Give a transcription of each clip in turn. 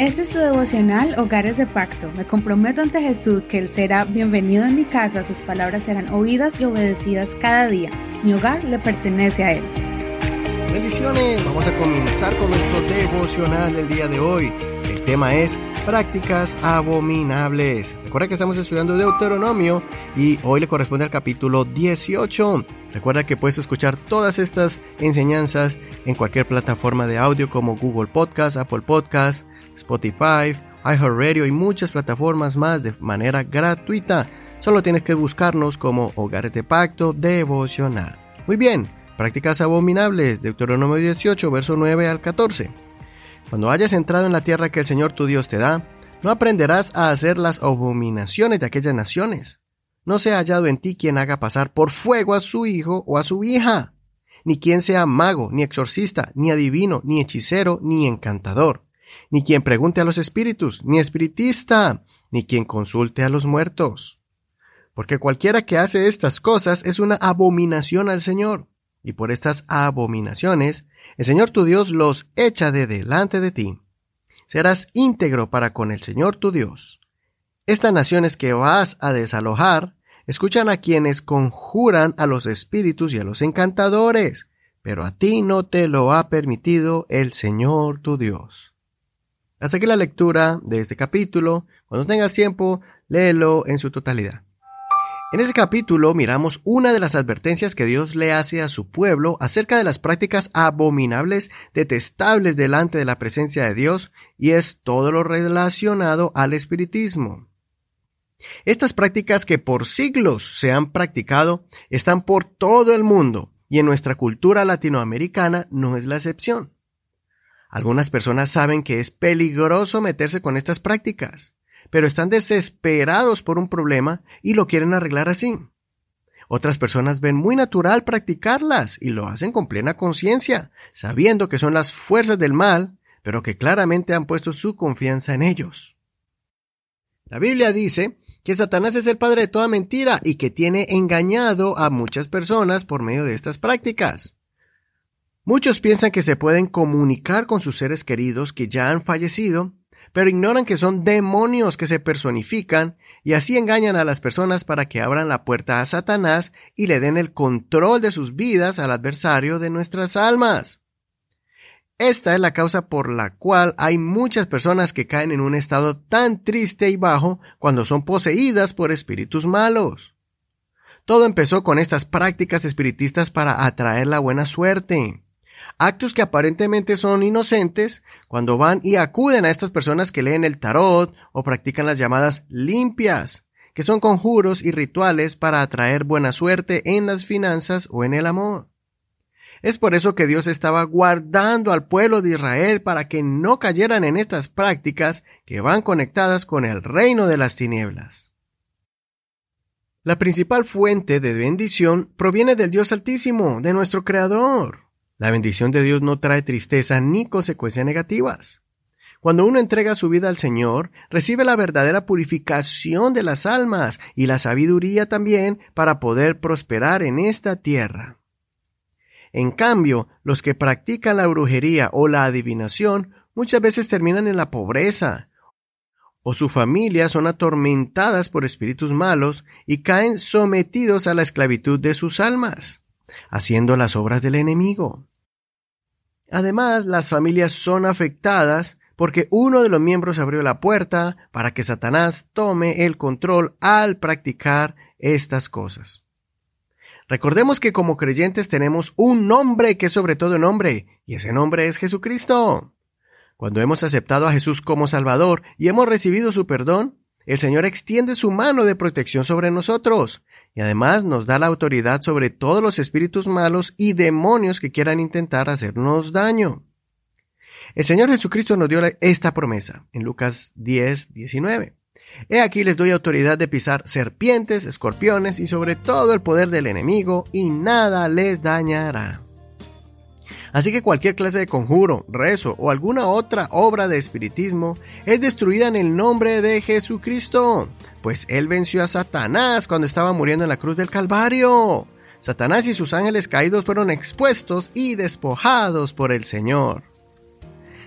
Este es tu devocional Hogares de Pacto. Me comprometo ante Jesús que Él será bienvenido en mi casa, sus palabras serán oídas y obedecidas cada día. Mi hogar le pertenece a Él. Bendiciones, vamos a comenzar con nuestro devocional del día de hoy. El tema es prácticas abominables. Recuerda que estamos estudiando Deuteronomio y hoy le corresponde al capítulo 18. Recuerda que puedes escuchar todas estas enseñanzas en cualquier plataforma de audio como Google Podcast, Apple Podcast, Spotify, iHeartRadio y muchas plataformas más de manera gratuita. Solo tienes que buscarnos como Hogares de Pacto Devocional. Muy bien, prácticas abominables, Deuteronomio 18, verso 9 al 14. Cuando hayas entrado en la tierra que el Señor tu Dios te da, no aprenderás a hacer las abominaciones de aquellas naciones. No se ha hallado en ti quien haga pasar por fuego a su hijo o a su hija, ni quien sea mago, ni exorcista, ni adivino, ni hechicero, ni encantador ni quien pregunte a los espíritus, ni espiritista, ni quien consulte a los muertos. Porque cualquiera que hace estas cosas es una abominación al Señor, y por estas abominaciones el Señor tu Dios los echa de delante de ti. Serás íntegro para con el Señor tu Dios. Estas naciones que vas a desalojar escuchan a quienes conjuran a los espíritus y a los encantadores, pero a ti no te lo ha permitido el Señor tu Dios. Hasta aquí la lectura de este capítulo. Cuando tengas tiempo, léelo en su totalidad. En este capítulo miramos una de las advertencias que Dios le hace a su pueblo acerca de las prácticas abominables, detestables delante de la presencia de Dios, y es todo lo relacionado al espiritismo. Estas prácticas que por siglos se han practicado están por todo el mundo, y en nuestra cultura latinoamericana no es la excepción. Algunas personas saben que es peligroso meterse con estas prácticas, pero están desesperados por un problema y lo quieren arreglar así. Otras personas ven muy natural practicarlas y lo hacen con plena conciencia, sabiendo que son las fuerzas del mal, pero que claramente han puesto su confianza en ellos. La Biblia dice que Satanás es el padre de toda mentira y que tiene engañado a muchas personas por medio de estas prácticas. Muchos piensan que se pueden comunicar con sus seres queridos que ya han fallecido, pero ignoran que son demonios que se personifican y así engañan a las personas para que abran la puerta a Satanás y le den el control de sus vidas al adversario de nuestras almas. Esta es la causa por la cual hay muchas personas que caen en un estado tan triste y bajo cuando son poseídas por espíritus malos. Todo empezó con estas prácticas espiritistas para atraer la buena suerte actos que aparentemente son inocentes cuando van y acuden a estas personas que leen el tarot o practican las llamadas limpias, que son conjuros y rituales para atraer buena suerte en las finanzas o en el amor. Es por eso que Dios estaba guardando al pueblo de Israel para que no cayeran en estas prácticas que van conectadas con el reino de las tinieblas. La principal fuente de bendición proviene del Dios Altísimo, de nuestro Creador. La bendición de Dios no trae tristeza ni consecuencias negativas. Cuando uno entrega su vida al Señor, recibe la verdadera purificación de las almas y la sabiduría también para poder prosperar en esta tierra. En cambio, los que practican la brujería o la adivinación muchas veces terminan en la pobreza, o su familia son atormentadas por espíritus malos y caen sometidos a la esclavitud de sus almas, haciendo las obras del enemigo. Además, las familias son afectadas porque uno de los miembros abrió la puerta para que Satanás tome el control al practicar estas cosas. Recordemos que como creyentes tenemos un nombre que es sobre todo nombre, y ese nombre es Jesucristo. Cuando hemos aceptado a Jesús como Salvador y hemos recibido su perdón, el Señor extiende su mano de protección sobre nosotros y además nos da la autoridad sobre todos los espíritus malos y demonios que quieran intentar hacernos daño. El Señor Jesucristo nos dio esta promesa en Lucas 10, 19. He aquí les doy autoridad de pisar serpientes, escorpiones y sobre todo el poder del enemigo y nada les dañará. Así que cualquier clase de conjuro, rezo o alguna otra obra de espiritismo es destruida en el nombre de Jesucristo, pues Él venció a Satanás cuando estaba muriendo en la cruz del Calvario. Satanás y sus ángeles caídos fueron expuestos y despojados por el Señor.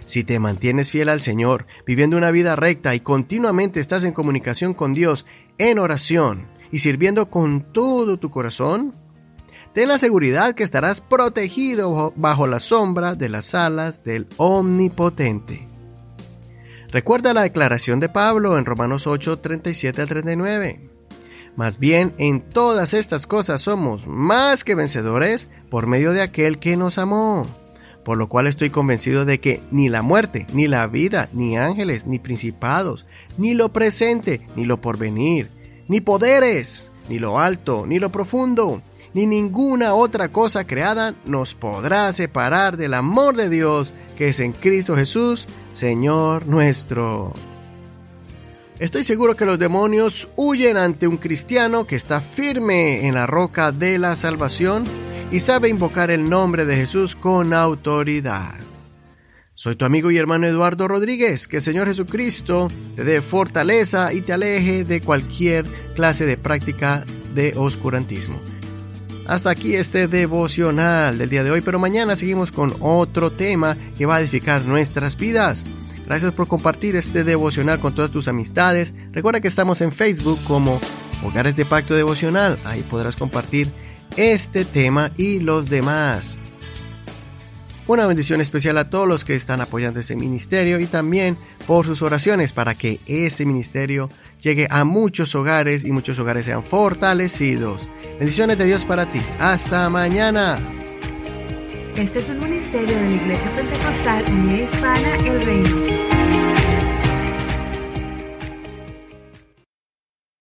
Si te mantienes fiel al Señor, viviendo una vida recta y continuamente estás en comunicación con Dios en oración y sirviendo con todo tu corazón, ten la seguridad que estarás protegido bajo la sombra de las alas del Omnipotente. Recuerda la declaración de Pablo en Romanos 8, 37 al 39. Más bien, en todas estas cosas somos más que vencedores por medio de aquel que nos amó. Por lo cual estoy convencido de que ni la muerte, ni la vida, ni ángeles, ni principados, ni lo presente, ni lo porvenir, ni poderes, ni lo alto, ni lo profundo, ni ninguna otra cosa creada nos podrá separar del amor de Dios que es en Cristo Jesús, Señor nuestro. Estoy seguro que los demonios huyen ante un cristiano que está firme en la roca de la salvación y sabe invocar el nombre de Jesús con autoridad. Soy tu amigo y hermano Eduardo Rodríguez. Que el Señor Jesucristo te dé fortaleza y te aleje de cualquier clase de práctica de oscurantismo. Hasta aquí este devocional del día de hoy, pero mañana seguimos con otro tema que va a edificar nuestras vidas. Gracias por compartir este devocional con todas tus amistades. Recuerda que estamos en Facebook como Hogares de Pacto Devocional. Ahí podrás compartir este tema y los demás. Una bendición especial a todos los que están apoyando este ministerio y también por sus oraciones para que este ministerio llegue a muchos hogares y muchos hogares sean fortalecidos. Bendiciones de Dios para ti. Hasta mañana. Este es un ministerio de la Iglesia Pentecostal Unida Hispana El Reino.